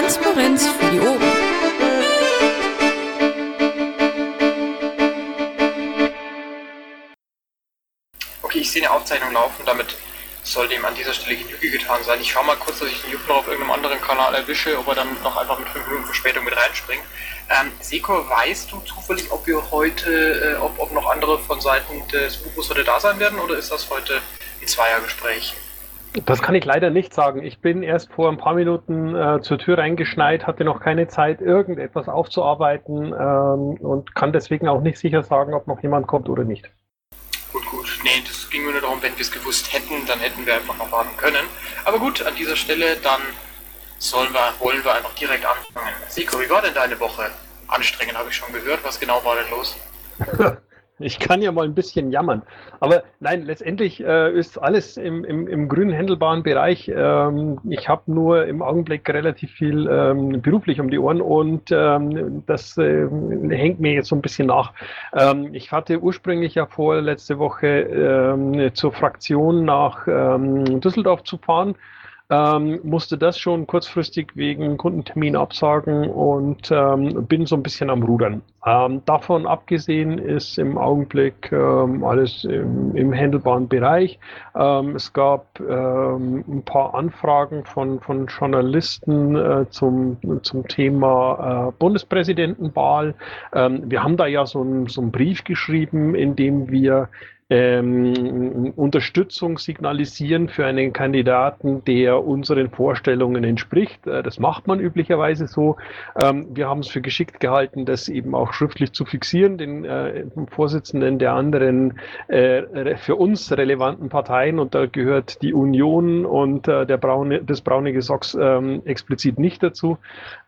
Transparenz für die Ohren. Okay, ich sehe eine Aufzeichnung laufen, damit sollte ihm an dieser Stelle Genüge getan sein. Ich schaue mal kurz, dass ich den noch auf irgendeinem anderen Kanal erwische, ob er dann noch einfach mit 5 Minuten Verspätung mit reinspringt. Ähm, Seko, weißt du zufällig, ob wir heute, äh, ob, ob noch andere von Seiten des Ubus heute da sein werden oder ist das heute ein Zweiergespräch? Das kann ich leider nicht sagen. Ich bin erst vor ein paar Minuten äh, zur Tür reingeschneit, hatte noch keine Zeit, irgendetwas aufzuarbeiten ähm, und kann deswegen auch nicht sicher sagen, ob noch jemand kommt oder nicht. Gut, gut. Nee, das ging mir nur darum, wenn wir es gewusst hätten, dann hätten wir einfach noch warten können. Aber gut, an dieser Stelle, dann sollen wir, wollen wir einfach direkt anfangen. Siko, wie war denn deine Woche? Anstrengend, habe ich schon gehört. Was genau war denn los? Ich kann ja mal ein bisschen jammern. Aber nein, letztendlich äh, ist alles im, im, im grünen händelbaren Bereich. Ähm, ich habe nur im Augenblick relativ viel ähm, beruflich um die Ohren und ähm, das äh, hängt mir jetzt so ein bisschen nach. Ähm, ich hatte ursprünglich ja vor, letzte Woche ähm, zur Fraktion nach ähm, Düsseldorf zu fahren ähm, musste das schon kurzfristig wegen Kundentermin absagen und ähm, bin so ein bisschen am Rudern. Ähm, davon abgesehen ist im Augenblick ähm, alles im, im handelbaren Bereich. Ähm, es gab ähm, ein paar Anfragen von, von Journalisten äh, zum, zum Thema äh, Bundespräsidentenwahl. wir haben da ja so, ein, so einen Brief geschrieben, in dem wir ähm, Unterstützung signalisieren für einen Kandidaten, der unseren Vorstellungen entspricht. Äh, das macht man üblicherweise so. Ähm, wir haben es für geschickt gehalten, das eben auch schriftlich zu fixieren, den äh, Vorsitzenden der anderen äh, für uns relevanten Parteien und da gehört die Union und äh, der braune, des braunige Socks ähm, explizit nicht dazu,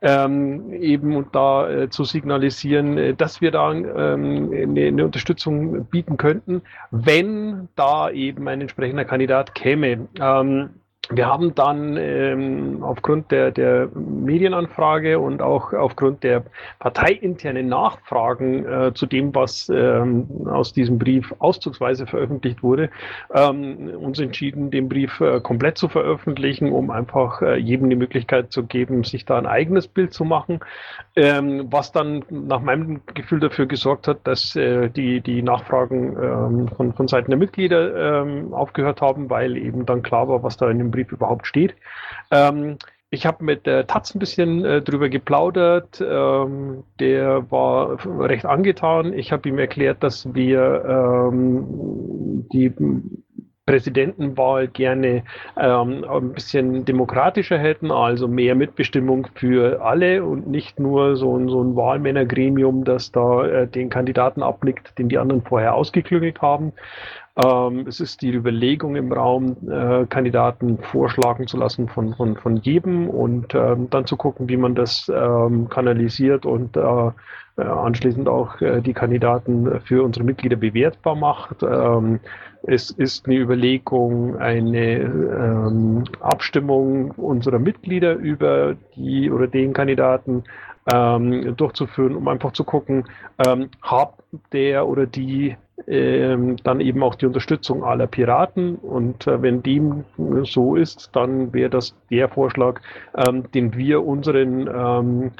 ähm, eben und da äh, zu signalisieren, äh, dass wir da ähm, eine, eine Unterstützung bieten könnten wenn da eben ein entsprechender Kandidat käme. Ähm, wir haben dann ähm, aufgrund der, der Medienanfrage und auch aufgrund der parteiinternen Nachfragen äh, zu dem, was ähm, aus diesem Brief auszugsweise veröffentlicht wurde, ähm, uns entschieden, den Brief äh, komplett zu veröffentlichen, um einfach äh, jedem die Möglichkeit zu geben, sich da ein eigenes Bild zu machen, ähm, was dann nach meinem Gefühl dafür gesorgt hat, dass äh, die, die Nachfragen ähm, von, von Seiten der Mitglieder ähm, aufgehört haben, weil eben dann klar war, was da in dem Brief überhaupt steht. Ähm, ich habe mit der Taz ein bisschen äh, drüber geplaudert. Ähm, der war recht angetan. Ich habe ihm erklärt, dass wir ähm, die Präsidentenwahl gerne ähm, ein bisschen demokratischer hätten, also mehr Mitbestimmung für alle und nicht nur so ein, so ein Wahlmännergremium, das da äh, den Kandidaten abnickt, den die anderen vorher ausgeklügelt haben. Ähm, es ist die Überlegung im Raum, äh, Kandidaten vorschlagen zu lassen von, von, von jedem und ähm, dann zu gucken, wie man das ähm, kanalisiert und äh, äh anschließend auch äh, die Kandidaten für unsere Mitglieder bewertbar macht. Ähm, es ist eine Überlegung, eine ähm, Abstimmung unserer Mitglieder über die oder den Kandidaten ähm, durchzuführen, um einfach zu gucken, hat der oder die ähm, dann eben auch die Unterstützung aller Piraten. Und äh, wenn dem so ist, dann wäre das der Vorschlag, ähm, den wir unseren ähm,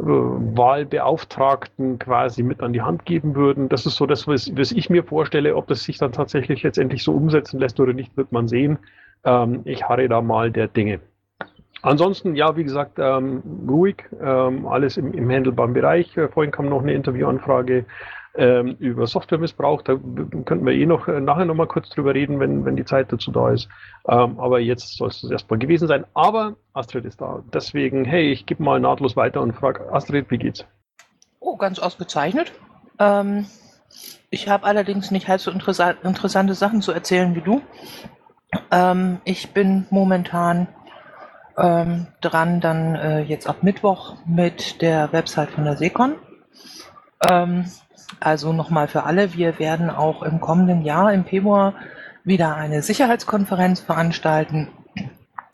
äh, Wahlbeauftragten quasi mit an die Hand geben würden. Das ist so das, was, was, ich mir vorstelle. Ob das sich dann tatsächlich letztendlich so umsetzen lässt oder nicht, wird man sehen. Ähm, ich harre da mal der Dinge. Ansonsten, ja, wie gesagt, ähm, ruhig, ähm, alles im, im handelbaren Bereich. Äh, vorhin kam noch eine Interviewanfrage ähm, über Softwaremissbrauch. Da könnten wir eh noch äh, nachher noch mal kurz drüber reden, wenn, wenn die Zeit dazu da ist. Ähm, aber jetzt soll es erstmal gewesen sein. Aber Astrid ist da. Deswegen, hey, ich gebe mal nahtlos weiter und frage Astrid, wie geht's? Oh, ganz ausgezeichnet. Ähm, ich habe allerdings nicht halb so interessa interessante Sachen zu erzählen wie du. Ähm, ich bin momentan ähm, dran, dann äh, jetzt ab Mittwoch mit der Website von der Secon. Ähm, also nochmal für alle, wir werden auch im kommenden Jahr im Februar wieder eine Sicherheitskonferenz veranstalten.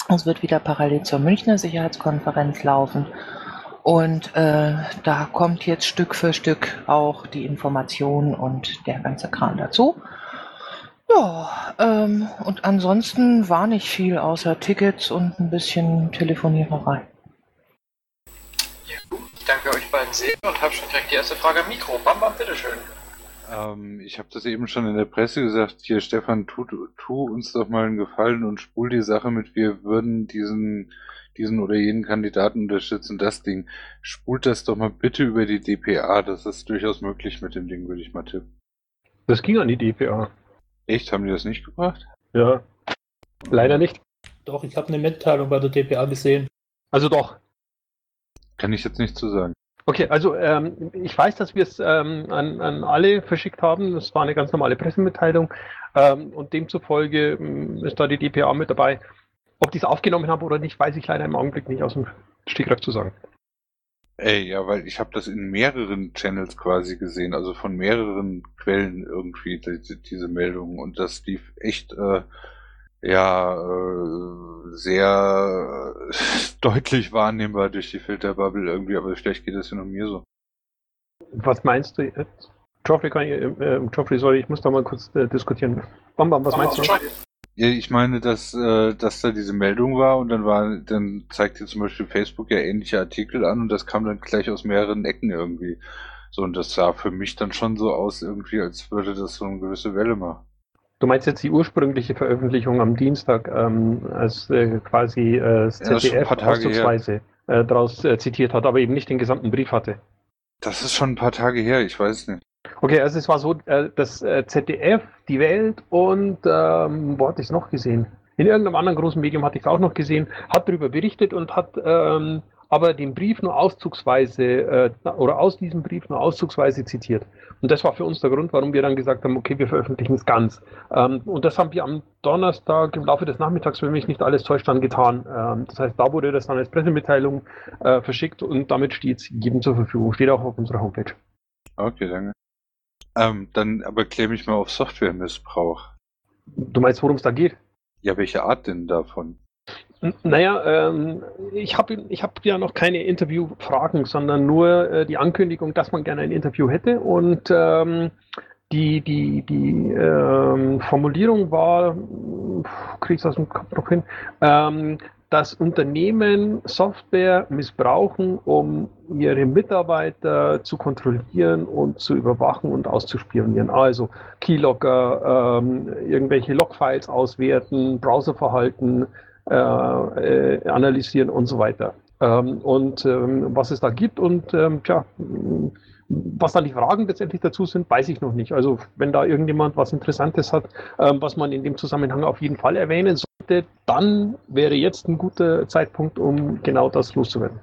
Es wird wieder parallel zur Münchner Sicherheitskonferenz laufen. Und äh, da kommt jetzt Stück für Stück auch die Information und der ganze Kram dazu. Ja, ähm, und ansonsten war nicht viel außer Tickets und ein bisschen Telefoniererei. Sehe und habe schon direkt die erste Frage am Mikro. Bam, bam, bitteschön. Ähm, ich habe das eben schon in der Presse gesagt. Hier, Stefan, tu, tu uns doch mal einen Gefallen und spul die Sache mit, wir würden diesen, diesen oder jenen Kandidaten unterstützen, das Ding. Spult das doch mal bitte über die DPA. Das ist durchaus möglich mit dem Ding, würde ich mal tippen. Das ging an die DPA. Echt? Haben die das nicht gebracht? Ja. Leider nicht. Doch, ich habe eine Mitteilung bei der DPA gesehen. Also doch. Kann ich jetzt nicht zu sagen. Okay, also ähm, ich weiß, dass wir es ähm, an, an alle verschickt haben. Das war eine ganz normale Pressemitteilung ähm, und demzufolge ähm, ist da die DPA mit dabei. Ob die es aufgenommen haben oder nicht, weiß ich leider im Augenblick nicht aus dem Stegreif zu sagen. Ey, ja, weil ich habe das in mehreren Channels quasi gesehen, also von mehreren Quellen irgendwie, die, diese Meldungen. Und das lief echt, äh, ja, äh, sehr äh, deutlich wahrnehmbar durch die Filterbubble irgendwie, aber vielleicht geht das ja nur mir so. Was meinst du jetzt? Geoffrey, kann ich, äh, äh, Geoffrey, sorry, ich muss da mal kurz äh, diskutieren. Bam, bam, was meinst du? Ja, ich meine, dass, äh, dass da diese Meldung war und dann war, dann zeigt dir zum Beispiel Facebook ja ähnliche Artikel an und das kam dann gleich aus mehreren Ecken irgendwie. So, und das sah für mich dann schon so aus, irgendwie, als würde das so eine gewisse Welle machen. Du meinst jetzt die ursprüngliche Veröffentlichung am Dienstag, ähm, als äh, quasi äh, das Ja, ZDF Tage auszugsweise äh, daraus äh, zitiert hat, aber eben nicht den gesamten Brief hatte. Das ist schon ein paar Tage her, ich weiß nicht. Okay, also es war so, äh, das äh, ZDF, die Welt und ähm, wo hatte ich es noch gesehen? In irgendeinem anderen großen Medium hatte ich es auch noch gesehen, hat darüber berichtet und hat ähm, aber den Brief nur auszugsweise äh, oder aus diesem Brief nur auszugsweise zitiert. Und das war für uns der Grund, warum wir dann gesagt haben, okay, wir veröffentlichen es ganz. Ähm, und das haben wir am Donnerstag im Laufe des Nachmittags, wenn mich nicht alles täuscht, dann getan. Ähm, das heißt, da wurde das dann als Pressemitteilung äh, verschickt und damit steht es jedem zur Verfügung. Steht auch auf unserer Homepage. Okay, danke. Ähm, dann aber klär mich mal auf Softwaremissbrauch. Du meinst, worum es da geht? Ja, welche Art denn davon? Naja, ähm, ich habe ich hab ja noch keine Interviewfragen, sondern nur äh, die Ankündigung, dass man gerne ein Interview hätte. Und ähm, die, die, die ähm, Formulierung war, kriege ich aus dem Kopf noch hin, ähm, dass Unternehmen Software missbrauchen, um ihre Mitarbeiter zu kontrollieren und zu überwachen und auszuspionieren. Also Keylogger, ähm, irgendwelche Logfiles auswerten, Browserverhalten äh, äh, analysieren und so weiter. Ähm, und ähm, was es da gibt und ähm, tja, was dann die Fragen letztendlich dazu sind, weiß ich noch nicht. Also wenn da irgendjemand was Interessantes hat, ähm, was man in dem Zusammenhang auf jeden Fall erwähnen sollte, dann wäre jetzt ein guter Zeitpunkt, um genau das loszuwerden.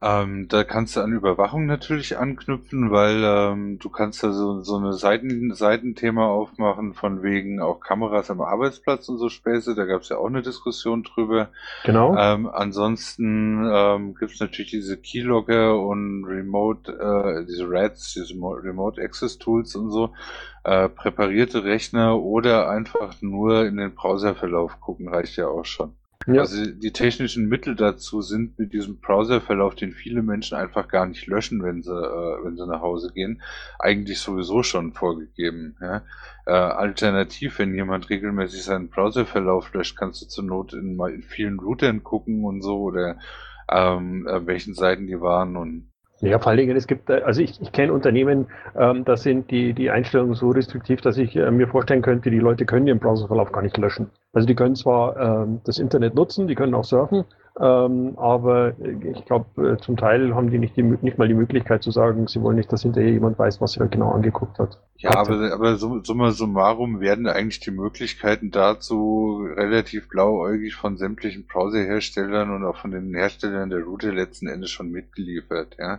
Ähm, da kannst du an Überwachung natürlich anknüpfen, weil ähm, du kannst da so, so eine Seiten, Seitenthema aufmachen, von wegen auch Kameras am Arbeitsplatz und so Späße. Da gab es ja auch eine Diskussion drüber. Genau. Ähm, ansonsten ähm, gibt es natürlich diese Keylogger und Remote, äh, diese RADs, diese Mo- Remote Access Tools und so, äh, präparierte Rechner oder einfach nur in den Browserverlauf gucken, reicht ja auch schon. Ja. Also die technischen Mittel dazu sind mit diesem Browserverlauf, den viele Menschen einfach gar nicht löschen, wenn sie, äh, wenn sie nach Hause gehen, eigentlich sowieso schon vorgegeben. Ja? Äh, alternativ, wenn jemand regelmäßig seinen Browserverlauf löscht, kannst du zur Not in, in vielen Routern gucken und so oder ähm, äh, welchen Seiten die waren und Ja, vor allen Dingen, es gibt, äh, also ich, ich kenne Unternehmen, ähm, da sind die, die Einstellungen so restriktiv, dass ich äh, mir vorstellen könnte, die Leute können ihren Browserverlauf gar nicht löschen. Also die können zwar ähm, das Internet nutzen, die können auch surfen, ähm, aber ich glaube, äh, zum Teil haben die nicht, die, nicht mal die Möglichkeit zu sagen, sie wollen nicht, dass hinterher jemand weiß, was sie da genau angeguckt hat. Ja, Hatte. aber, aber summa summarum werden eigentlich die Möglichkeiten dazu relativ blauäugig von sämtlichen Browserherstellern und auch von den Herstellern der Router letzten Endes schon mitgeliefert. Ja,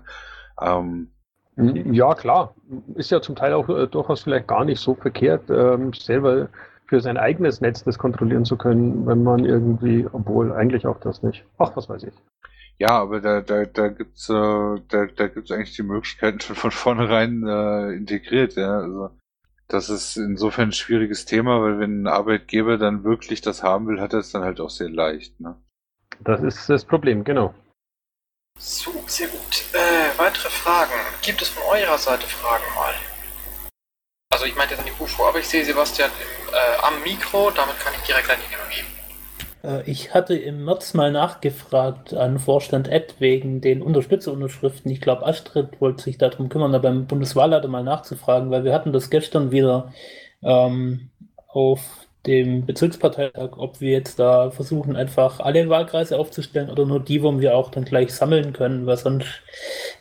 ähm, Ja, klar. Ist ja zum Teil auch äh, durchaus vielleicht gar nicht so verkehrt, ähm, selber für sein eigenes Netz das kontrollieren zu können, wenn man irgendwie, obwohl eigentlich auch das nicht. Ach, was weiß ich. ja aber da, da, da gibt's, äh, da, da gibt's eigentlich die Möglichkeiten schon von vornherein äh, integriert. Ja, also das ist insofern ein schwieriges Thema, weil wenn ein Arbeitgeber dann wirklich das haben will, hat er es dann halt auch sehr leicht. Ne? Das ist das Problem, genau. So, sehr gut. Äh, weitere Fragen. Gibt es von eurer Seite Fragen mal? Also ich meinte jetzt an UFO, aber ich sehe Sebastian äh, am Mikro, damit kann ich direkt an ihn übergeben. Äh, ich hatte im März mal nachgefragt an Vorstand Ed wegen den Unterstützerunterschriften. Ich glaube, Astrid wollte sich darum kümmern, da beim Bundeswahlleiter mal nachzufragen, weil wir hatten das gestern wieder ähm, auf dem Bezirksparteitag, ob wir jetzt da versuchen, einfach alle Wahlkreise aufzustellen oder nur die, wo wir auch dann gleich sammeln können, weil sonst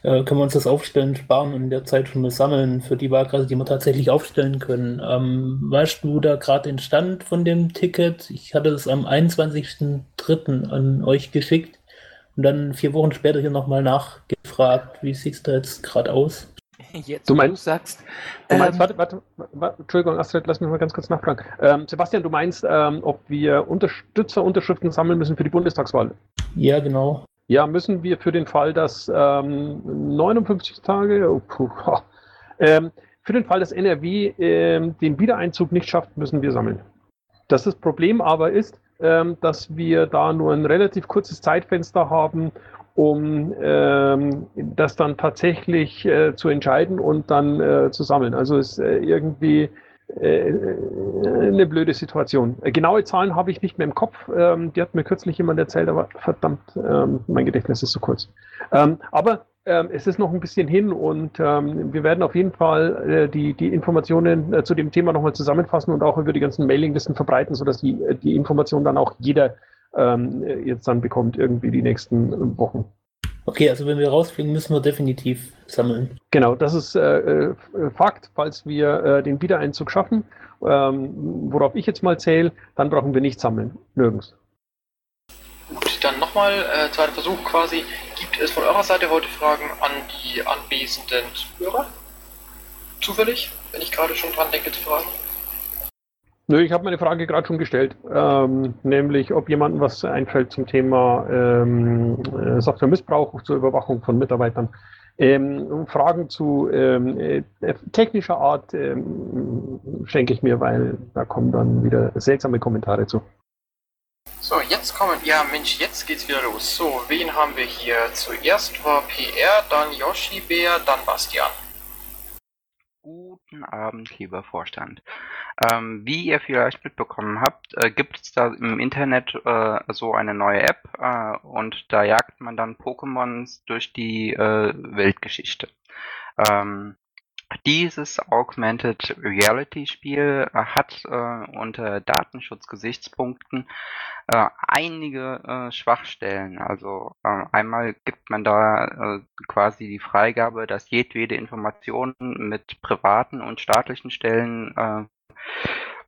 äh, können wir uns das Aufstellen sparen und in der Zeit schon mal sammeln für die Wahlkreise, die wir tatsächlich aufstellen können. Ähm, weißt du da gerade den Stand von dem Ticket? Ich hatte es am 21.03. an euch geschickt und dann vier Wochen später hier nochmal nachgefragt. Wie sieht es da jetzt gerade aus? Jetzt, du meinst, du sagst. Du meinst, ähm, warte, warte, warte, Entschuldigung, Astrid, lass mich mal ganz kurz nachfragen. Ähm, Sebastian, du meinst, ähm, ob wir Unterstützerunterschriften sammeln müssen für die Bundestagswahl? Ja, genau. Ja, müssen wir für den Fall, dass 59 ähm, Tage, oh, puh, ähm, für den Fall, dass NRW ähm, den Wiedereinzug nicht schafft, müssen wir sammeln. Das, das Problem aber ist, dass wir da nur ein relativ kurzes Zeitfenster haben, um ähm, das dann tatsächlich äh, zu entscheiden und dann äh, zu sammeln. Also es ist äh, irgendwie äh, eine blöde Situation. Äh, genaue Zahlen habe ich nicht mehr im Kopf. Ähm, die hat mir kürzlich jemand erzählt, aber verdammt, ähm, mein Gedächtnis ist so kurz. Ähm, aber ähm, es ist noch ein bisschen hin und ähm, wir werden auf jeden Fall äh, die, die Informationen zu dem Thema nochmal zusammenfassen und auch über die ganzen Mailinglisten verbreiten, sodass die, die Information dann auch jeder ähm, jetzt dann bekommt, irgendwie die nächsten Wochen. Okay, also wenn wir rausfliegen, müssen wir definitiv sammeln. Genau, das ist äh, äh, Fakt. Falls wir äh, den Wiedereinzug schaffen, ähm, worauf ich jetzt mal zähle, dann brauchen wir nicht sammeln. Nirgends. Gut, dann nochmal, äh, zweiter Versuch quasi. Gibt es von eurer Seite heute Fragen an die anwesenden Zuhörer? Zufällig, wenn ich gerade schon dran denke zu fragen. Nö, ich habe meine Frage gerade schon gestellt, ähm, nämlich ob jemandem was einfällt zum Thema ähm, äh, Softwaremissbrauch zur Überwachung von Mitarbeitern. Ähm, Fragen zu ähm, äh, technischer Art ähm, schenke ich mir, weil da kommen dann wieder seltsame Kommentare zu. So, jetzt kommen, ja Mensch, jetzt geht's wieder los. So, wen haben wir hier? Zuerst war PR, dann Yoshi Bär, dann Bastian. Guten Abend, lieber Vorstand. Ähm, wie ihr vielleicht mitbekommen habt, äh, gibt es da im Internet äh, so eine neue App äh, und da jagt man dann Pokémons durch die äh, Weltgeschichte. Ähm, dieses Augmented Reality Spiel äh, hat äh, unter Datenschutzgesichtspunkten äh, einige äh, Schwachstellen. Also äh, einmal gibt man da äh, quasi die Freigabe, dass jedwede Information mit privaten und staatlichen Stellen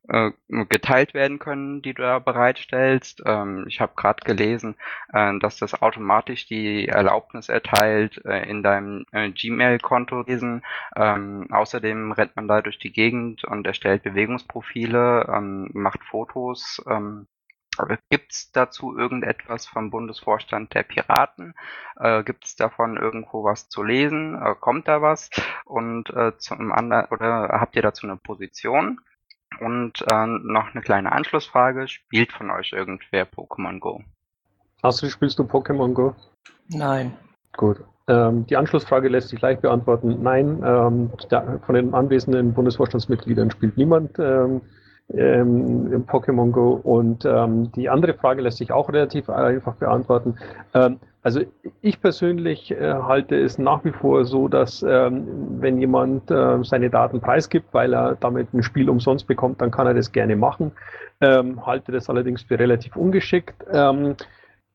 äh, geteilt werden können, die du da bereitstellst. Ähm, ich habe gerade gelesen, äh, dass das automatisch die Erlaubnis erteilt, äh, in deinem äh, Gmail-Konto lesen. Ähm, außerdem rennt man da durch die Gegend und erstellt Bewegungsprofile, ähm, macht Fotos. Ähm, Gibt es dazu irgendetwas vom Bundesvorstand der Piraten? Äh, Gibt es davon irgendwo was zu lesen? Äh, kommt da was? Und äh, zum anderen oder habt ihr dazu eine Position? Und äh, noch eine kleine Anschlussfrage. Spielt von euch irgendwer Pokémon Go? Astrid, spielst du Pokémon Go? Nein. Gut. Ähm, die Anschlussfrage lässt sich leicht beantworten. Nein, ähm, der, von den anwesenden Bundesvorstandsmitgliedern spielt niemand ähm, ähm Pokémon Go. Und ähm, die andere Frage lässt sich auch relativ einfach beantworten. Ähm, also ich persönlich äh, halte es nach wie vor so, dass ähm, wenn jemand äh, seine Daten preisgibt, weil er damit ein Spiel umsonst bekommt, dann kann er das gerne machen. Ähm, halte das allerdings für relativ ungeschickt.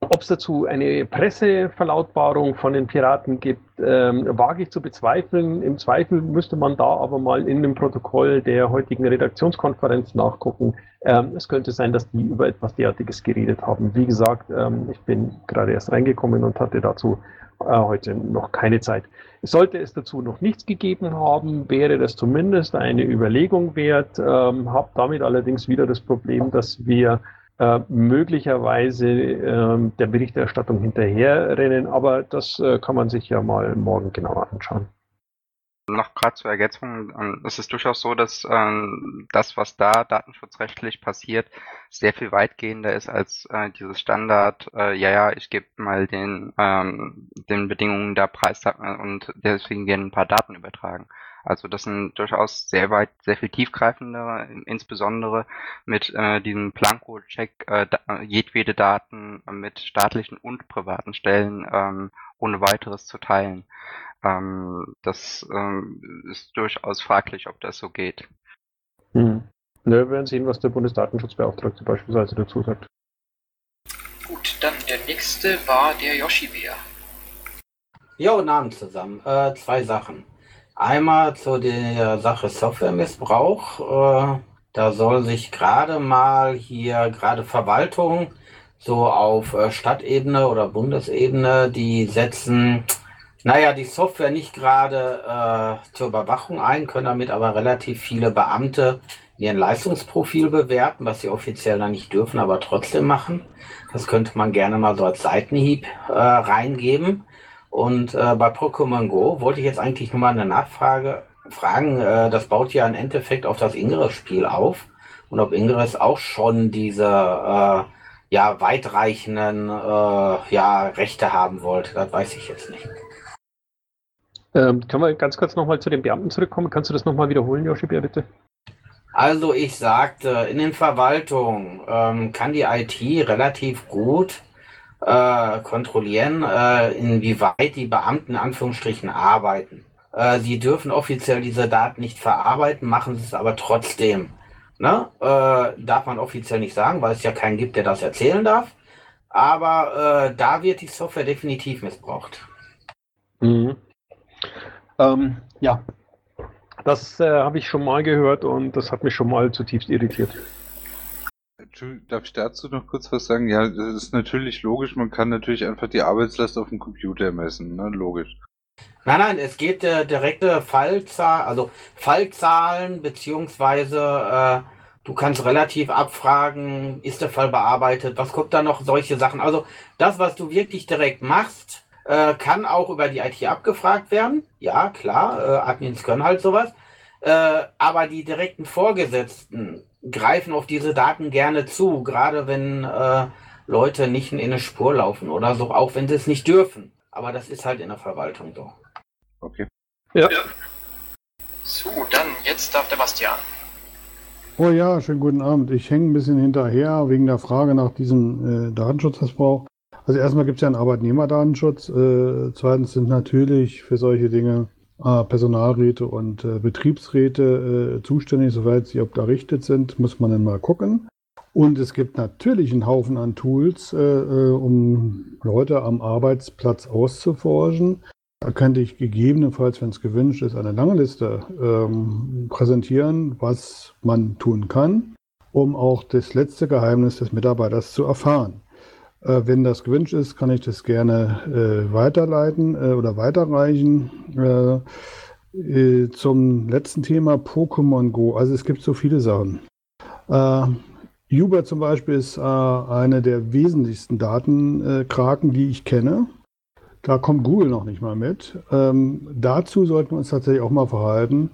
Ob es dazu eine Presseverlautbarung von den Piraten gibt, ähm, wage ich zu bezweifeln. Im Zweifel müsste man da aber mal in dem Protokoll der heutigen Redaktionskonferenz nachgucken. Ähm, es könnte sein, dass die über etwas derartiges geredet haben. Wie gesagt, ähm, ich bin gerade erst reingekommen und hatte dazu äh, heute noch keine Zeit. Sollte es dazu noch nichts gegeben haben, wäre das zumindest eine Überlegung wert. Ähm, habe damit allerdings wieder das Problem, dass wir äh, möglicherweise äh, der Berichterstattung hinterherrennen, aber das äh, kann man sich ja mal morgen genauer anschauen. Noch gerade zur Ergänzung, ähm, es ist durchaus so, dass ähm, das, was da datenschutzrechtlich passiert, sehr viel weitgehender ist als äh, dieses Standard, äh, ja, ja, ich gebe mal den, ähm, den Bedingungen der Preis und deswegen werden ein paar Daten übertragen. Also das sind durchaus sehr weit, sehr viel tiefgreifende, insbesondere mit äh, diesem Planko-Check äh, jedwede Daten mit staatlichen und privaten Stellen ähm, ohne weiteres zu teilen. Ähm, das ähm, ist durchaus fraglich, ob das so geht. Hm. Ne, wir werden sehen, was der Bundesdatenschutzbeauftragte beispielsweise dazu sagt. Gut, dann der nächste war der Yoshi-Bär. Ja, guten Abend zusammen. Äh, zwei Sachen. Einmal zu der Sache Softwaremissbrauch. Äh, da soll sich gerade mal hier, gerade Verwaltung, so auf äh, Stadtebene oder Bundesebene, die setzen, naja, die Software nicht gerade äh, zur Überwachung ein, können damit aber relativ viele Beamte ihren Leistungsprofil bewerten, was sie offiziell dann nicht dürfen, aber trotzdem machen. Das könnte man gerne mal so als Seitenhieb äh, reingeben. Und äh, bei Pokémon Go wollte ich jetzt eigentlich nur mal eine Nachfrage fragen. Äh, das baut ja im Endeffekt auf das Ingress-Spiel auf. Und ob Ingress auch schon diese äh, ja, weitreichenden äh, ja, Rechte haben wollte, das weiß ich jetzt nicht. Ähm, können wir ganz kurz nochmal zu den Beamten zurückkommen? Kannst du das nochmal wiederholen, Joshi, bitte? Also ich sagte, in den Verwaltungen ähm, kann die IT relativ gut äh, kontrollieren, äh, inwieweit die Beamten in Anführungsstrichen arbeiten. Äh, sie dürfen offiziell diese Daten nicht verarbeiten, machen sie es aber trotzdem. Ne? Äh, darf man offiziell nicht sagen, weil es ja keinen gibt, der das erzählen darf. Aber äh, da wird die Software definitiv missbraucht. Mhm. Ähm, ja, das äh, habe ich schon mal gehört und das hat mich schon mal zutiefst irritiert. Darf ich dazu noch kurz was sagen? Ja, das ist natürlich logisch. Man kann natürlich einfach die Arbeitslast auf dem Computer messen, ne? Logisch. Nein, nein, es geht äh, direkte Fallzahl, also Fallzahlen beziehungsweise äh, du kannst relativ abfragen, ist der Fall bearbeitet, was kommt da noch, solche Sachen. Also das, was du wirklich direkt machst, äh, kann auch über die IT abgefragt werden. Ja, klar, äh, Admins können halt sowas. Äh, aber die direkten Vorgesetzten greifen auf diese Daten gerne zu, gerade wenn äh, Leute nicht in eine Spur laufen oder so, auch wenn sie es nicht dürfen. Aber das ist halt in der Verwaltung so. Okay. Ja. ja. So, dann jetzt darf der Bastian. Oh ja, schönen guten Abend. Ich hänge ein bisschen hinterher wegen der Frage nach diesem äh, Datenschutzmissbrauch. Also erstmal gibt es ja einen Arbeitnehmerdatenschutz. Äh, zweitens sind natürlich für solche Dinge äh, Personalräte und äh, Betriebsräte äh, zuständig, soweit sie unterrichtet sind, muss man dann mal gucken. Und es gibt natürlich einen Haufen an Tools, äh, äh, um Leute am Arbeitsplatz auszuforschen. Da könnte ich gegebenenfalls, wenn es gewünscht ist, eine lange Liste ähm, präsentieren, was man tun kann, um auch das letzte Geheimnis des Mitarbeiters zu erfahren. Äh, wenn das gewünscht ist, kann ich das gerne äh, weiterleiten äh, oder weiterreichen. Äh, äh, zum letzten Thema Pokémon Go. Also es gibt so viele Sachen. Äh, Uber zum Beispiel ist eine der wesentlichsten Datenkraken, die ich kenne. Da kommt Google noch nicht mal mit. Ähm, dazu sollten wir uns tatsächlich auch mal verhalten,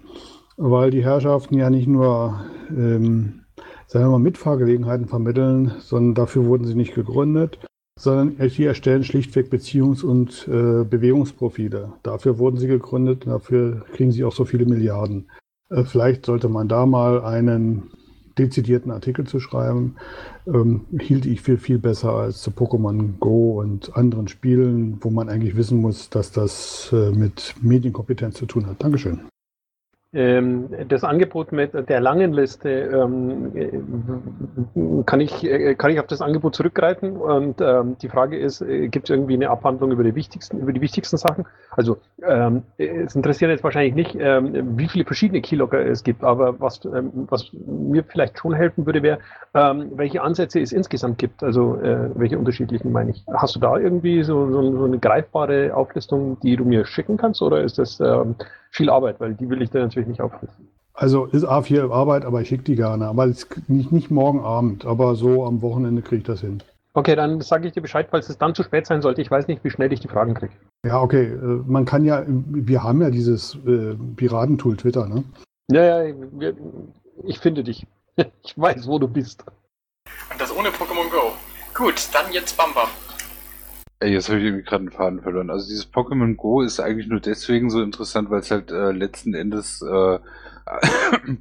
weil die Herrschaften ja nicht nur ähm, sagen wir mal, Mitfahrgelegenheiten vermitteln, sondern dafür wurden sie nicht gegründet, sondern sie erstellen schlichtweg Beziehungs- und äh, Bewegungsprofile. Dafür wurden sie gegründet, dafür kriegen sie auch so viele Milliarden. Äh, vielleicht sollte man da mal einen dezidierten Artikel zu schreiben, ähm, hielt ich für viel besser als zu Pokémon Go und anderen Spielen, wo man eigentlich wissen muss, dass das äh, mit Medienkompetenz zu tun hat. Dankeschön. Ähm, das Angebot mit der langen Liste, ähm, äh, kann, ich, äh, kann ich auf das Angebot zurückgreifen? Und ähm, die Frage ist, äh, gibt es irgendwie eine Abhandlung über die wichtigsten, über die wichtigsten Sachen? Also es interessiert jetzt wahrscheinlich nicht, wie viele verschiedene Keylogger es gibt, aber was, was mir vielleicht schon helfen würde, wäre, welche Ansätze es insgesamt gibt, also welche unterschiedlichen meine ich. Hast du da irgendwie so, so, so eine greifbare Auflistung, die du mir schicken kannst, oder ist das viel Arbeit, weil die will ich dann natürlich nicht aufrufen. Also ist A4 Arbeit, aber ich schicke die gerne. Aber nicht, nicht morgen Abend, aber so am Wochenende kriege ich das hin. Okay, dann sage ich dir Bescheid, falls es dann zu spät sein sollte. Ich weiß nicht, wie schnell ich die Fragen kriege. Ja, okay. Äh, man kann ja, wir haben ja dieses äh, Piratentool Twitter, ne? Ja, ja, wir, ich finde dich. Ich weiß, wo du bist. Und das ohne Pokémon Go. Gut, dann jetzt Bamba. Ey, jetzt habe ich irgendwie gerade einen Faden verloren. Also dieses Pokémon Go ist eigentlich nur deswegen so interessant, weil es halt äh, letzten Endes äh,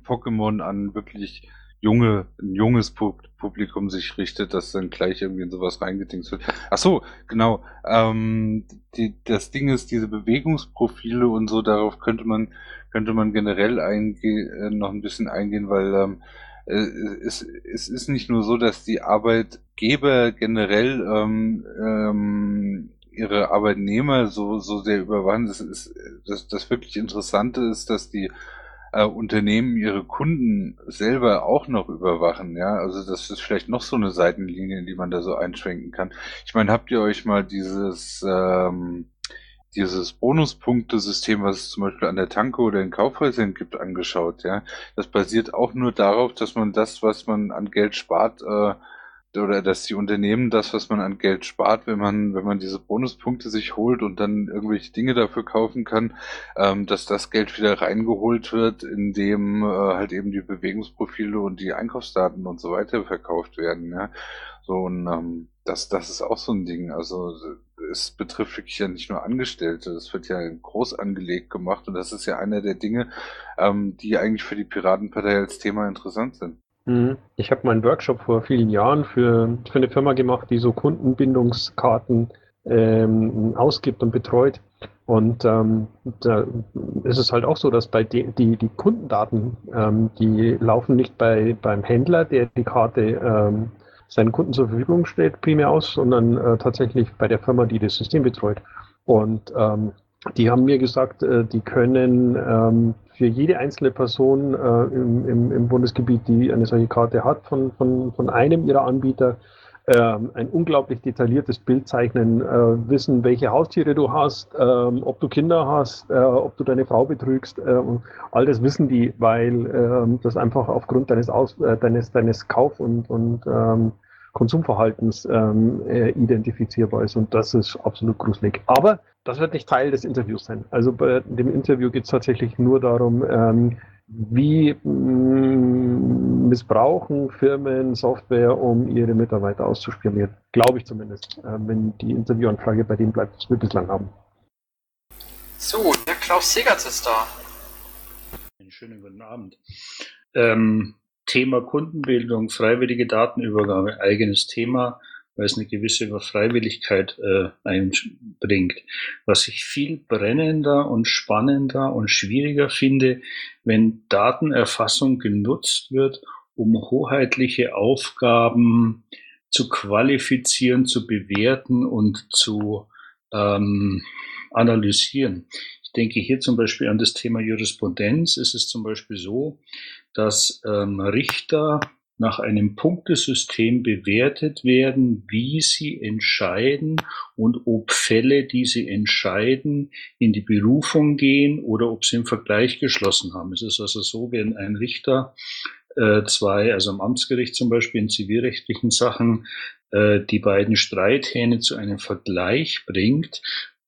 Pokémon an wirklich junge, ein junges Publikum sich richtet, das dann gleich irgendwie in sowas reingedingst wird. Ach so, genau. Ähm, die, das Ding ist, diese Bewegungsprofile und so, darauf könnte man, könnte man generell einge äh, noch ein bisschen eingehen, weil ähm, äh, es, es ist nicht nur so, dass die Arbeitgeber generell ähm, ähm, ihre Arbeitnehmer so, so sehr überwachen. Das, ist, das, das wirklich Interessante ist, dass die äh, Unternehmen ihre Kunden selber auch noch überwachen, ja. Also das ist vielleicht noch so eine Seitenlinie, die man da so einschwenken kann. Ich meine, habt ihr euch mal dieses ähm, dieses Bonuspunktesystem, was es zum Beispiel an der Tanke oder in Kaufhäusern gibt, angeschaut, ja. Das basiert auch nur darauf, dass man das, was man an Geld spart, äh, oder dass die Unternehmen das, was man an Geld spart, wenn man, wenn man diese Bonuspunkte sich holt und dann irgendwelche Dinge dafür kaufen kann, ähm, dass das Geld wieder reingeholt wird, indem äh, halt eben die Bewegungsprofile und die Einkaufsdaten und so weiter verkauft werden. Ja? So und ähm, das, das ist auch so ein Ding. Also es betrifft wirklich ja nicht nur Angestellte, es wird ja groß angelegt gemacht und das ist ja einer der Dinge, ähm, die eigentlich für die Piratenpartei als Thema interessant sind. Mhm. Ich habe meinen Workshop vor vielen Jahren für, für eine Firma gemacht, die so Kundenbindungskarten ähm, ausgibt und betreut. Und ähm, da ist es halt auch so, dass bei die, die, die Kundendaten, ähm, die laufen nicht bei, beim Händler, der die Karte ähm, seinen Kunden zur Verfügung stellt, primär aus, sondern äh, tatsächlich bei der Firma, die das System betreut. Und ähm, die haben mir gesagt, äh, die können ähm, für jede einzelne Person äh, im, im, im, Bundesgebiet, die eine solche Karte hat, von, von, von einem ihrer Anbieter, ein unglaublich detailliertes Bild zeichnen, äh, wissen, welche Haustiere du hast, ähm, ob du Kinder hast, äh, ob du deine Frau betrügst. Äh, all das wissen die, weil ähm, das einfach aufgrund deines, Aus, deines, deines Kauf- und, und ähm, Konsumverhaltens ähm, identifizierbar ist. Und das ist absolut gruselig. Aber das wird nicht Teil des Interviews sein. Also bei dem Interview geht es tatsächlich nur darum, ähm, wie mh, mm, missbrauchen Firmen Software, um ihre Mitarbeiter auszuspionieren. Glaube ich zumindest, äh, wenn die Interviewanfrage bei denen bleibt, was wir bislang haben. So, der Klaus Segertz ist da. Einen schönen guten Abend. Ähm, Thema Kundenbildung, freiwillige Datenübergabe, eigenes Thema weil es eine gewisse Freiwilligkeit äh, einbringt. Was ich viel brennender und spannender und schwieriger finde, wenn Datenerfassung genutzt wird, um hoheitliche Aufgaben zu qualifizieren, zu bewerten und zu ähm, analysieren. Ich denke hier zum Beispiel an das Thema Jurisprudenz. Es ist zum Beispiel so, dass ähm, Richter nach einem Punktesystem bewertet werden, wie sie entscheiden und ob Fälle, die sie entscheiden, in die Berufung gehen oder ob sie im Vergleich geschlossen haben. Es ist also so, wenn ein Richter äh, zwei, also am Amtsgericht zum Beispiel in zivilrechtlichen Sachen, äh, die beiden Streithähne zu einem Vergleich bringt,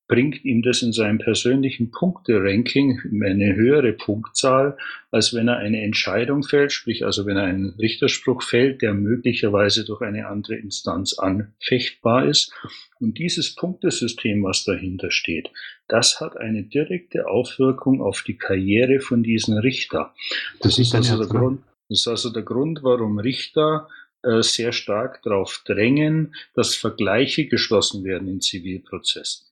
bringt ihm das in seinem persönlichen Punkteranking eine höhere Punktzahl, als wenn er eine Entscheidung fällt, sprich also wenn er einen Richterspruch fällt, der möglicherweise durch eine andere Instanz anfechtbar ist. Und dieses Punktesystem, was dahinter steht, das hat eine direkte Auswirkung auf die Karriere von diesen Richter. Das, das ist also der Grund, das ist also der Grund, warum Richter äh, sehr stark darauf drängen, dass Vergleiche geschlossen werden in Zivilprozessen.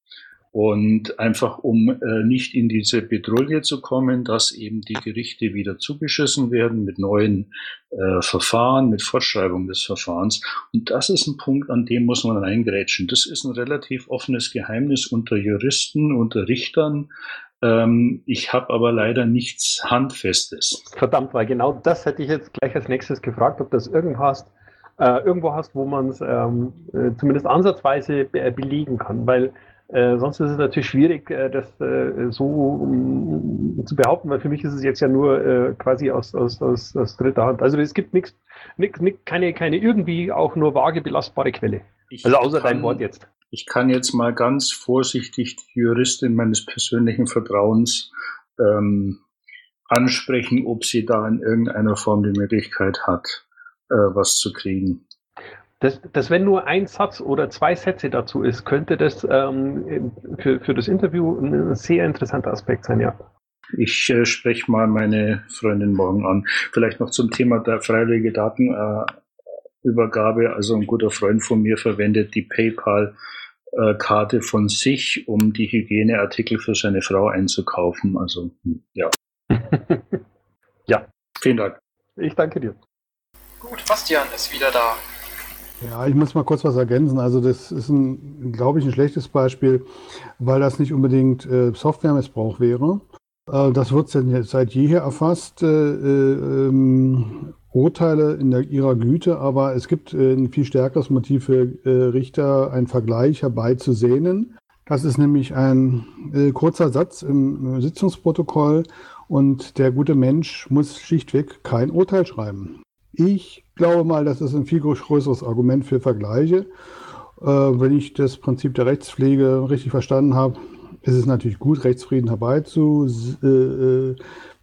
Und einfach um äh, nicht in diese Bedrohung zu kommen, dass eben die Gerichte wieder zugeschissen werden mit neuen äh, Verfahren, mit Fortschreibung des Verfahrens. Und das ist ein Punkt, an dem muss man reingrätschen. Das ist ein relativ offenes Geheimnis unter Juristen, unter Richtern. Ähm, ich habe aber leider nichts Handfestes. Verdammt, weil genau das hätte ich jetzt gleich als nächstes gefragt, ob das irgendwo hast, äh, irgendwo hast, wo man es ähm, äh, zumindest ansatzweise be belegen kann. Weil äh, sonst ist es natürlich schwierig, äh, das äh, so um, zu behaupten, weil für mich ist es jetzt ja nur äh, quasi aus, aus, aus, aus dritter Hand. Also es gibt nichts, keine, keine irgendwie auch nur vage belastbare Quelle. Ich also außer kann, dein Wort jetzt. Ich kann jetzt mal ganz vorsichtig die Juristin meines persönlichen Vertrauens ähm, ansprechen, ob sie da in irgendeiner Form die Möglichkeit hat, äh, was zu kriegen. Dass, dass wenn nur ein Satz oder zwei Sätze dazu ist, könnte das ähm, für, für das Interview ein sehr interessanter Aspekt sein, ja. Ich äh, spreche mal meine Freundin morgen an. Vielleicht noch zum Thema der freiwillige Datenübergabe. Äh, also ein guter Freund von mir verwendet die PayPal-Karte von sich, um die Hygieneartikel für seine Frau einzukaufen. Also hm, ja. ja. Vielen Dank. Ich danke dir. Gut, Bastian ist wieder da. Ja, ich muss mal kurz was ergänzen. Also das ist ein, glaube ich, ein schlechtes Beispiel, weil das nicht unbedingt äh, Softwaremissbrauch wäre. Äh, das wird seit jeher erfasst, äh, ähm, Urteile in der, ihrer Güte, aber es gibt äh, ein viel stärkeres Motiv für äh, Richter, einen Vergleich herbeizusehnen. Das ist nämlich ein äh, kurzer Satz im Sitzungsprotokoll und der gute Mensch muss schlichtweg kein Urteil schreiben. Ich glaube mal, das ist ein viel größeres Argument für Vergleiche. Äh, wenn ich das Prinzip der Rechtspflege richtig verstanden habe, ist es natürlich gut, Rechtsfrieden herbeizubeten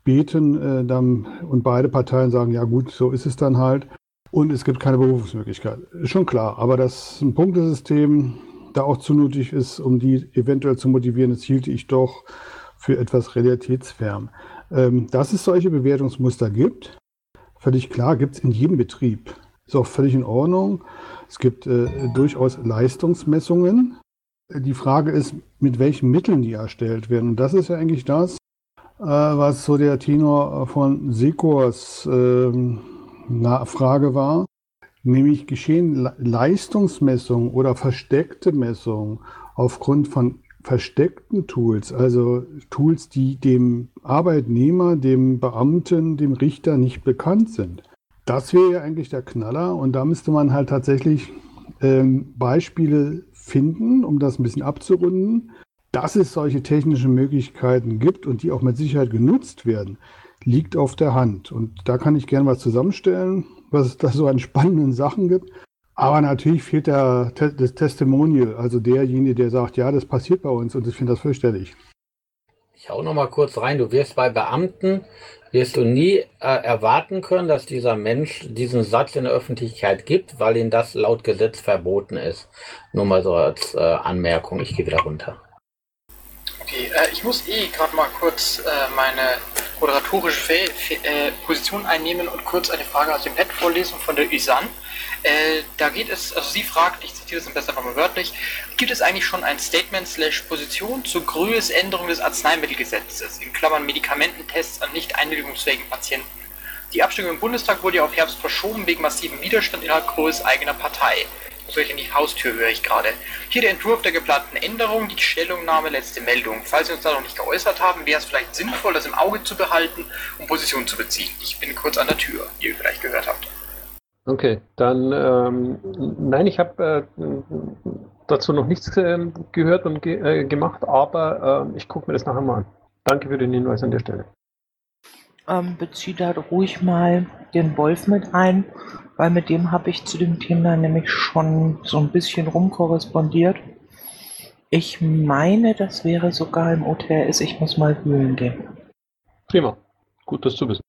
äh, äh, dann, und beide Parteien sagen, ja gut, so ist es dann halt. Und es gibt keine Berufungsmöglichkeit. Ist schon klar. Aber dass ein Punktesystem da auch zu nötig ist, um die eventuell zu motivieren, das hielte ich doch für etwas realitätsfern. Ähm, dass es solche Bewertungsmuster gibt, völlig klar, gibt es in jedem Betrieb. Ist auch völlig in Ordnung. Es gibt äh, durchaus Leistungsmessungen. Die Frage ist, mit welchen Mitteln die erstellt werden. Und das ist ja eigentlich das, äh, was so der Tenor von Sekors äh, Frage war. Nämlich geschehen Leistungsmessungen oder versteckte Messungen aufgrund von versteckten Tools, also Tools, die dem Arbeitnehmer, dem Beamten, dem Richter nicht bekannt sind. Das wäre ja eigentlich der Knaller und da müsste man halt tatsächlich ähm, Beispiele finden, um das ein bisschen abzurunden. Dass es solche technischen Möglichkeiten gibt und die auch mit Sicherheit genutzt werden, liegt auf der Hand. Und da kann ich gerne was zusammenstellen, was es da so an spannenden Sachen gibt. Aber natürlich fehlt der, das Testimonial, also derjenige, der sagt, ja, das passiert bei uns und ich finde das fürchterlich. Ich hau noch mal kurz rein. Du wirst bei Beamten, wirst du nie äh, erwarten können, dass dieser Mensch diesen Satz in der Öffentlichkeit gibt, weil ihm das laut Gesetz verboten ist. Nur mal so als äh, Anmerkung. Ich gehe wieder runter. Okay, äh, ich muss eh gerade mal kurz äh, meine moderatorische äh, Position einnehmen und kurz eine Frage aus dem Pad vorlesen von der Isan. Äh, da geht es, also sie fragt, ich zitiere es am besten einfach mal wörtlich, gibt es eigentlich schon ein Statement slash Position zur Größenänderung des Arzneimittelgesetzes, in Klammern Medikamententests an nicht einwilligungsfähigen Patienten? Die Abstimmung im Bundestag wurde ja auf Herbst verschoben wegen massiven Widerstand innerhalb Groß eigener Partei. Solche in die Haustür höre ich gerade. Hier der Entwurf der geplanten Änderung, die Stellungnahme, letzte Meldung. Falls Sie uns da noch nicht geäußert haben, wäre es vielleicht sinnvoll, das im Auge zu behalten, um Position zu beziehen. Ich bin kurz an der Tür, wie ihr vielleicht gehört habt. Okay, dann ähm, nein, ich habe äh, dazu noch nichts äh, gehört und ge äh, gemacht, aber äh, ich gucke mir das nachher mal an. Danke für den Hinweis an der Stelle. Ähm, bezieh da ruhig mal den Wolf mit ein, weil mit dem habe ich zu dem Thema nämlich schon so ein bisschen rumkorrespondiert. Ich meine, das wäre sogar im OTRS, ich muss mal wühlen gehen. Prima, gut, das zu wissen.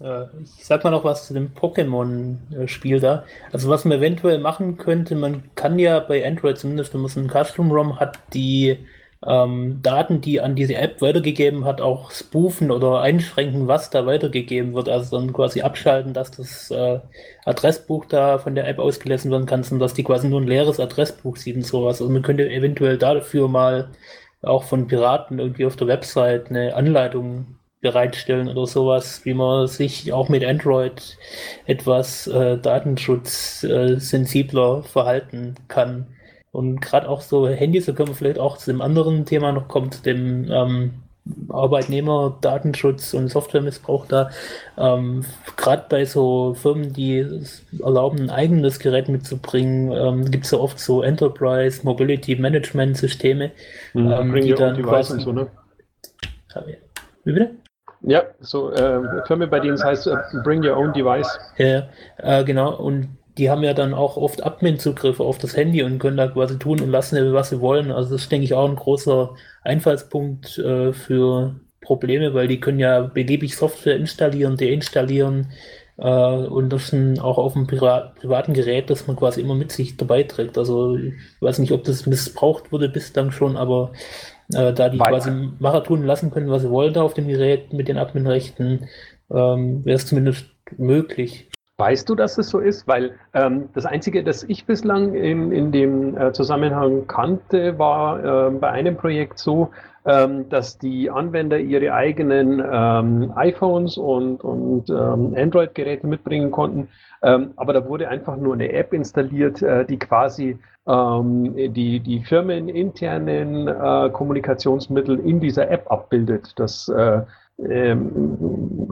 Äh, ich sag mal noch was zu dem Pokémon-Spiel da. Also was man eventuell machen könnte, man kann ja bei Android zumindest, wenn man so einen Custom-ROM hat, die ähm, Daten, die an diese App weitergegeben hat, auch spoofen oder einschränken, was da weitergegeben wird. Also dann quasi abschalten, dass das äh, Adressbuch da von der App ausgelesen werden kann, sondern dass die quasi nur ein leeres Adressbuch sieht und sowas. Also man könnte eventuell dafür mal auch von Piraten irgendwie auf der Website eine Anleitung bereitstellen oder sowas, wie man sich auch mit Android etwas äh, datenschutzsensibler verhalten kann. Und gerade auch so Handys, da können wir vielleicht auch zu dem anderen Thema noch kommen, zu dem ähm, Arbeitnehmer, Datenschutz und Softwaremissbrauch da. Ähm, gerade bei so Firmen, die erlauben, ein eigenes Gerät mitzubringen, ähm, gibt es ja oft so Enterprise Mobility Management Systeme, mhm, ähm, die dann quasi. So, ne? Wie bitte? Ja, so äh, Firmen, bei denen es heißt, uh, bring your own device. Ja, äh, genau. Und die haben ja dann auch oft Admin-Zugriffe auf das Handy und können da quasi tun und lassen, was sie wollen. Also das ist, denke ich, auch ein großer Einfallspunkt äh, für Probleme, weil die können ja beliebig Software installieren, deinstallieren, Äh, und das sind auch auf dem Privat privaten Gerät, das man quasi immer mit sich dabei trägt. Also ich weiß nicht, ob das missbraucht wurde bislang schon, aber äh, da die Weiter. quasi machen tun lassen können, was sie wollen auf dem Gerät mit den Adminrechten, ähm, wäre es zumindest möglich. Weißt du, dass es so ist? Weil ähm, das Einzige, das ich bislang in, in dem äh, Zusammenhang kannte, war äh, bei einem Projekt so, ähm, dass die Anwender ihre eigenen ähm, iPhones und, und ähm, Android-Geräte mitbringen konnten. Ähm, aber da wurde einfach nur eine App installiert, äh, die quasi ähm, die, die firmeninternen äh, Kommunikationsmittel in dieser App abbildet. Das äh,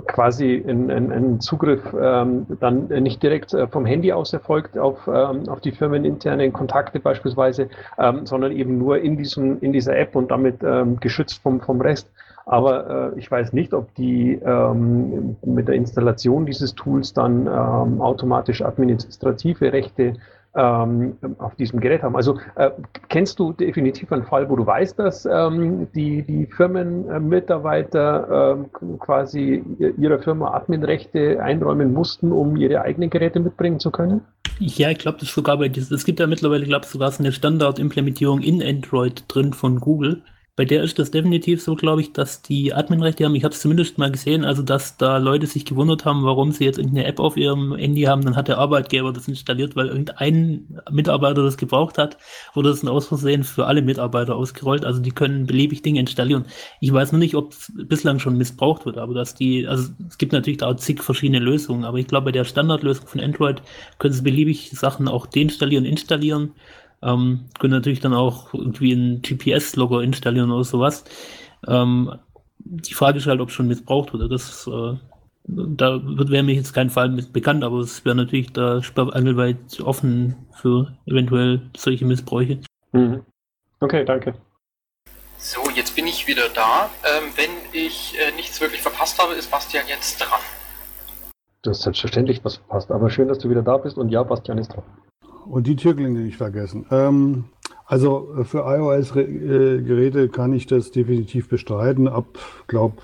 quasi ein, Zugriff ähm, dann nicht direkt äh, vom Handy aus erfolgt auf, ähm, auf die firmeninternen Kontakte beispielsweise, ähm, sondern eben nur in, diesem, in dieser App und damit ähm, geschützt vom, vom Rest. Aber äh, ich weiß nicht, ob die ähm, mit der Installation dieses Tools dann ähm, automatisch administrative Rechte ähm, auf diesem Gerät haben. Also äh, kennst du definitiv einen Fall, wo du weißt, dass ähm, die, die Firmenmitarbeiter ähm, quasi ihrer Firma Adminrechte einräumen mussten, um ihre eigenen Geräte mitbringen zu können? Ja, ich glaube, das sogar bei es gibt ja mittlerweile, glaube ich, sogar so eine Standardimplementierung in Android drin von Google. Bei der ist das definitiv so, glaube ich, dass die Adminrechte haben. Ich habe es zumindest mal gesehen, also dass da Leute sich gewundert haben, warum sie jetzt irgendeine App auf ihrem Handy haben. Dann hat der Arbeitgeber das installiert, weil irgendein Mitarbeiter das gebraucht hat. Wurde das dann aus Versehen für alle Mitarbeiter ausgerollt. Also die können beliebig Dinge installieren. Ich weiß nur nicht, ob es bislang schon missbraucht wird, aber dass die, also es gibt natürlich da auch zig verschiedene Lösungen, aber ich glaube, bei der Standardlösung von Android können sie beliebig Sachen auch deinstallieren, installieren. Ähm, können natürlich dann auch irgendwie einen GPS-Logger installieren oder sowas. Ähm, die Frage ist halt, ob es schon missbraucht wurde. Das, äh, da wäre mir jetzt kein Fall mit bekannt, aber es wäre natürlich da angelweit offen für eventuell solche Missbräuche. Mhm. Okay, danke. So, jetzt bin ich wieder da. Ähm, wenn ich äh, nichts wirklich verpasst habe, ist Bastian jetzt dran. Du hast selbstverständlich was verpasst, aber schön, dass du wieder da bist und ja, Bastian ist dran. Und die Türklinge nicht vergessen. Ähm, also äh, für iOS-Geräte kann ich das definitiv bestreiten. Ab, glaube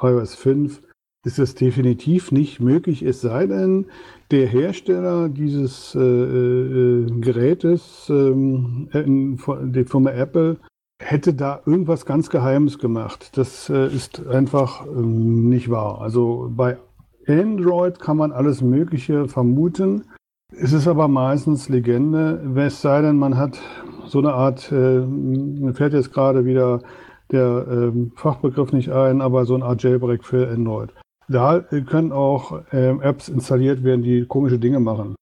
iOS 5 ist es definitiv nicht möglich, es sei denn, der Hersteller dieses äh, äh, Gerätes, ähm, äh, die Firma Apple, hätte da irgendwas ganz Geheimes gemacht. Das äh, ist einfach ähm, nicht wahr. Also bei Android kann man alles Mögliche vermuten. Es ist aber meistens Legende, es sei denn, man hat so eine Art, äh, mir fällt jetzt gerade wieder der äh, Fachbegriff nicht ein, aber so eine Art Jailbreak für Android. Da können auch äh, Apps installiert werden, die komische Dinge machen.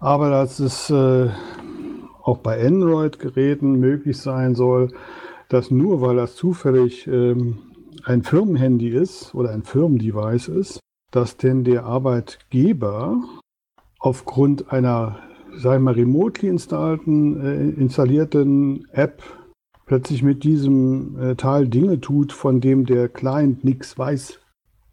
Aber dass es äh, auch bei Android-Geräten möglich sein soll, dass nur weil das zufällig ähm, ein Firmenhandy ist oder ein Firmendevice ist, dass denn der Arbeitgeber aufgrund einer, sagen wir mal, remotely installierten, äh, installierten App plötzlich mit diesem äh, Teil Dinge tut, von dem der Client nichts weiß.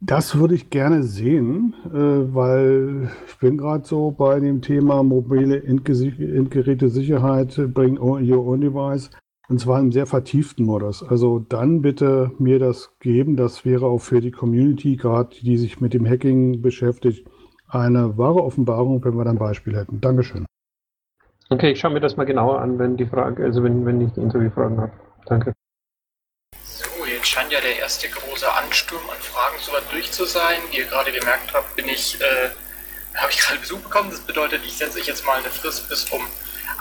Das würde ich gerne sehen, äh, weil ich bin gerade so bei dem Thema mobile Endgeräte-Sicherheit, bring your own device, und zwar im sehr vertieften Modus. Also dann bitte mir das geben, das wäre auch für die Community, gerade die sich mit dem Hacking beschäftigt, eine wahre Offenbarung, wenn wir dann ein Beispiel hätten. Dankeschön. Okay, ich schaue mir das mal genauer an, wenn die Frage, also wenn, wenn ich die Interviewfragen habe. Danke. So, jetzt scheint ja der erste große Ansturm an Fragen soweit durch zu sein. Wie ihr gerade gemerkt habt, bin ich, äh, habe ich gerade Besuch bekommen. Das bedeutet, ich setze euch jetzt mal eine Frist bis um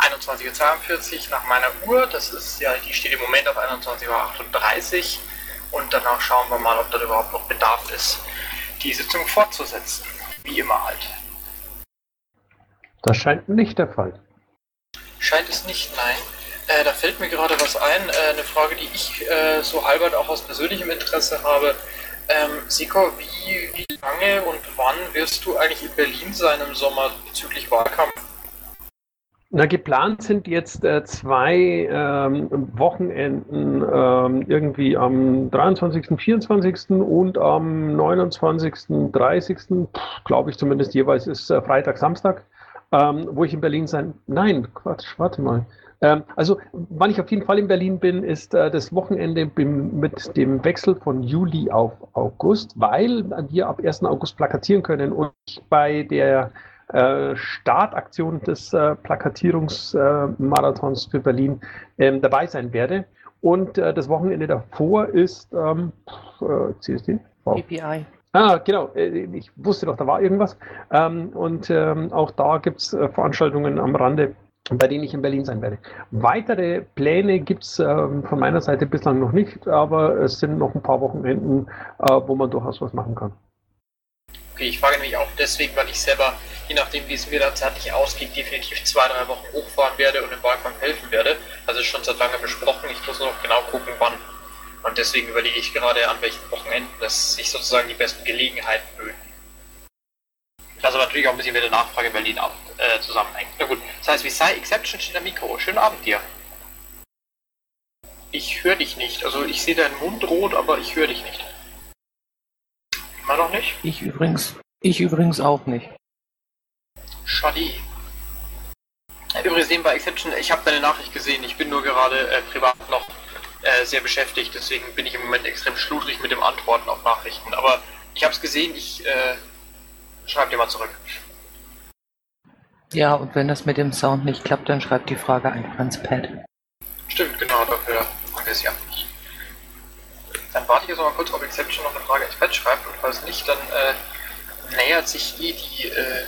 21.42 Uhr nach meiner Uhr. Das ist ja, die steht im Moment auf 21.38 Uhr. Und danach schauen wir mal, ob da überhaupt noch Bedarf ist, die Sitzung fortzusetzen. Wie immer halt. Das scheint nicht der Fall. Scheint es nicht, nein. Äh, da fällt mir gerade was ein, äh, eine Frage, die ich äh, so halbert auch aus persönlichem Interesse habe. Ähm, Siko, wie, wie lange und wann wirst du eigentlich in Berlin sein im Sommer bezüglich Wahlkampf? Na, geplant sind jetzt äh, zwei ähm, Wochenenden ähm, irgendwie am 23., 24. und am 29., 30. glaube ich zumindest jeweils ist äh, Freitag, Samstag. ähm, wo ich in Berlin sein. Nein, Quatsch, warte mal. Ähm, also, wann ich auf jeden Fall in Berlin bin, ist äh, das Wochenende mit dem Wechsel von Juli auf August, weil wir ab 1. August plakatieren können und ich bei der äh, Startaktion des äh, Plakatierungsmarathons für Berlin ähm, dabei sein werde. Und äh, das Wochenende davor ist ähm, äh, CSD? Wow. PPI. Ah, genau. Äh, ich wusste doch, da war irgendwas. Ähm, und ähm, auch da gibt es äh, Veranstaltungen am Rande, bei denen ich in Berlin sein werde. Weitere Pläne gibt es ähm, von meiner Seite bislang noch nicht, aber es sind noch ein paar Wochenenden, äh, wo man durchaus was machen kann. Okay, ich frage nämlich auch deswegen, weil ich selber, je nachdem wie es mir dann zeitlich ausgeht, definitiv zwei, drei Wochen hochfahren werde und im Wahlkampf helfen werde. Also ist schon seit langem besprochen. Ich muss nur noch genau gucken, wann. Und deswegen überlege ich gerade, an welchen Wochenenden das sich sozusagen die besten Gelegenheiten böten. Das aber natürlich auch ein bisschen mit der Nachfrage Berlin ab, äh, zusammenhängt. Na gut, das heißt, wie sei Exception steht am Mikro. Schönen Abend dir. Ich höre dich nicht. Also ich sehe deinen Mund rot, aber ich höre dich nicht. Immer noch nicht? Ich übrigens. Ich übrigens auch nicht. Schade. Übrigens nebenbei Exception, ich habe deine Nachricht gesehen. Ich bin nur gerade äh, privat noch äh, sehr beschäftigt, deswegen bin ich im Moment extrem schludrig mit dem Antworten auf Nachrichten. Aber ich habe es gesehen, ich äh, schreibe dir mal zurück. Ja, und wenn das mit dem Sound nicht klappt, dann schreibt die Frage einfach ins Pad. Stimmt, genau, dafür haben wir es ja. Dann warte ich jetzt mal kurz, ob Exception noch eine Frage ins Pad schreibt und falls nicht, dann äh, nähert sich eh die äh,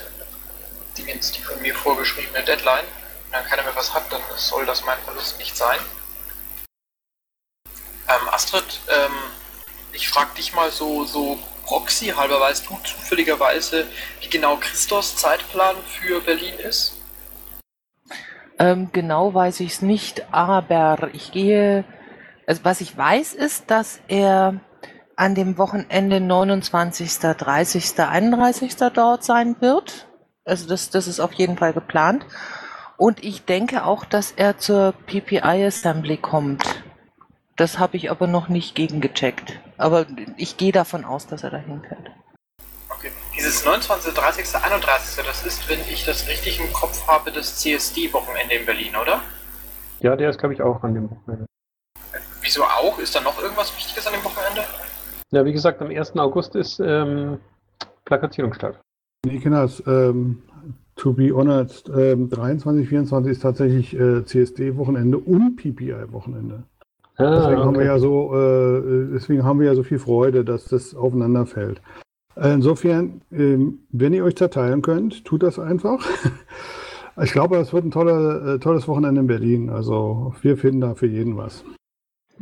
Dingens, die von mir vorgeschriebene Deadline. Wenn dann keiner mehr was hat, dann soll das mein Verlust nicht sein. Ähm, Astrid, ähm, ich frage dich mal so, so Proxy halber, weißt du zufälligerweise, wie genau Christos Zeitplan für Berlin ist? Ähm, genau weiß ich es nicht, aber ich gehe also was ich weiß, ist, dass er an dem Wochenende 29., 30., 31. dort sein wird. Also das, das ist auf jeden Fall geplant. Und ich denke auch, dass er zur PPI Assembly kommt. Das habe ich aber noch nicht gegengecheckt. Aber ich gehe davon aus, dass er dahin fährt. Okay. Dieses 29., 30., 31., das ist, wenn ich das richtig im Kopf habe, das CSD-Wochenende in Berlin, oder? Ja, der ist, glaube ich, auch an dem Wochenende. Wieso auch? Ist da noch irgendwas Wichtiges an dem Wochenende? Ja, wie gesagt, am 1. August ist ähm, Plakatierung statt. Nee, genau. Ähm, to be honest, ähm, 23, 24 ist tatsächlich äh, CSD-Wochenende und PPI-Wochenende. Ah, deswegen okay. haben wir ja so, äh, deswegen haben wir ja so viel Freude, dass das aufeinander fällt. Äh, insofern, ähm, wenn ihr euch zerteilen könnt, tut das einfach. ich glaube, es wird ein toller, äh, tolles Wochenende in Berlin. Also wir finden da für jeden was.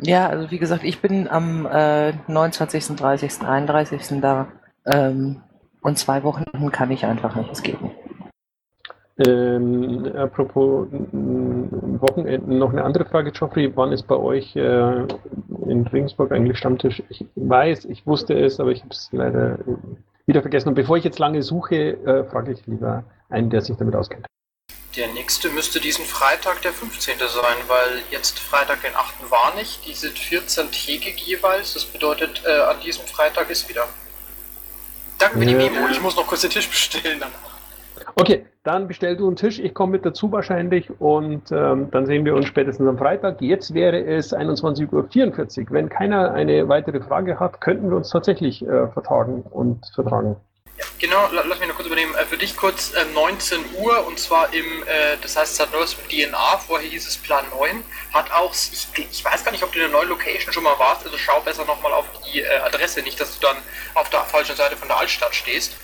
Ja, also wie gesagt, ich bin am äh, 29., 30., 31. da. Ähm, und zwei Wochen kann ich einfach nicht, es geht. Ähm, apropos Wochenenden, noch eine andere Frage, Geoffrey. Wann ist bei euch äh, in Regensburg eigentlich Stammtisch? Ich weiß, ich wusste es, aber ich habe es leider wieder vergessen. Und bevor ich jetzt lange suche, äh, frage ich lieber einen, der sich damit auskennt. Der nächste müsste diesen Freitag der 15. sein, weil jetzt Freitag den 8. war nicht. Die sind 14-tägig jeweils. Das bedeutet, äh, an diesem Freitag ist wieder. Danke für die Memo. Ich muss noch kurz den Tisch bestellen. Dann. Okay, dann bestell du einen Tisch. Ich komme mit dazu wahrscheinlich und ähm, dann sehen wir uns spätestens am Freitag. Jetzt wäre es 21.44 Uhr. Wenn keiner eine weitere Frage hat, könnten wir uns tatsächlich äh, vertagen und vertragen. Ja, genau, lass mich noch für dich kurz äh, 19 Uhr und zwar im, äh, das heißt seit neues DNA, vorher hieß es Plan 9, hat auch, ich, ich, weiß gar nicht, ob du in der neuen Location schon mal warst, also schau besser nochmal auf die äh, Adresse, nicht, dass du dann auf der falschen Seite von der Altstadt stehst.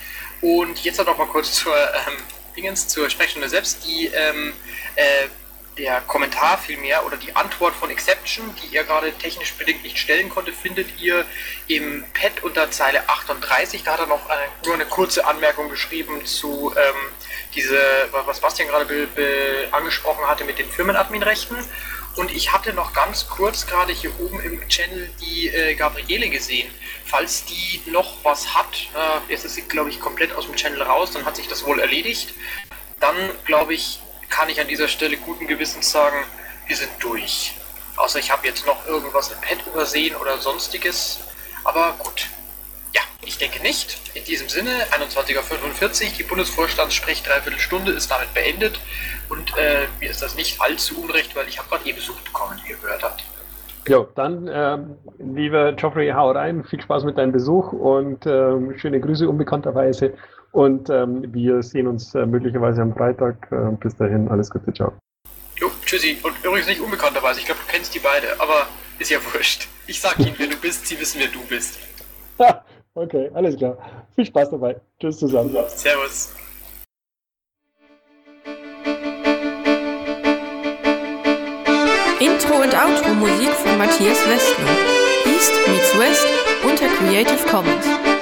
Und jetzt noch mal kurz zur ähm, Dingens, zur Sprechstunde selbst, die ähm, äh, der Kommentar vielmehr oder die Antwort von Exception, die ihr gerade technisch bedingt nicht stellen konnte, findet ihr im Pad unter Zeile 38. Da hat er noch eine, nur eine kurze Anmerkung geschrieben zu ähm, diese, was Bastian gerade be, be angesprochen hatte mit den Firmenadminrechten. Und ich hatte noch ganz kurz gerade hier oben im Channel die äh, Gabriele gesehen. Falls die noch was hat, äh, jetzt ist sie, glaube ich, komplett aus dem Channel raus, dann hat sich das wohl erledigt. Dann, glaube ich, kann ich an dieser Stelle guten Gewissens sagen, wir sind durch. Außer ich habe jetzt noch irgendwas im Pad übersehen oder sonstiges. Aber gut. Ja, Ich denke nicht. In diesem Sinne, 21.45 Uhr, die Bundesvorstandssprech dreiviertel Stunde ist damit beendet. Und äh, mir ist das nicht allzu unrecht, weil ich habe gerade eh Besuch bekommen, wie ihr gehört habt. Jo, dann, ähm, lieber Geoffrey, hau rein. Viel Spaß mit deinem Besuch und ähm, schöne Grüße unbekannterweise. Und ähm, wir sehen uns äh, möglicherweise am Freitag. Äh, bis dahin, alles Gute, ciao. Jo, tschüssi. Und übrigens nicht unbekannterweise. Ich glaube, du kennst die beide, aber ist ja wurscht. Ich sag ihnen, wer du bist, sie wissen, wer du bist. okay, alles klar. Viel Spaß dabei. Tschüss zusammen. Servus. Intro und Outro Musik von Matthias Westner. East meets West unter Creative Commons.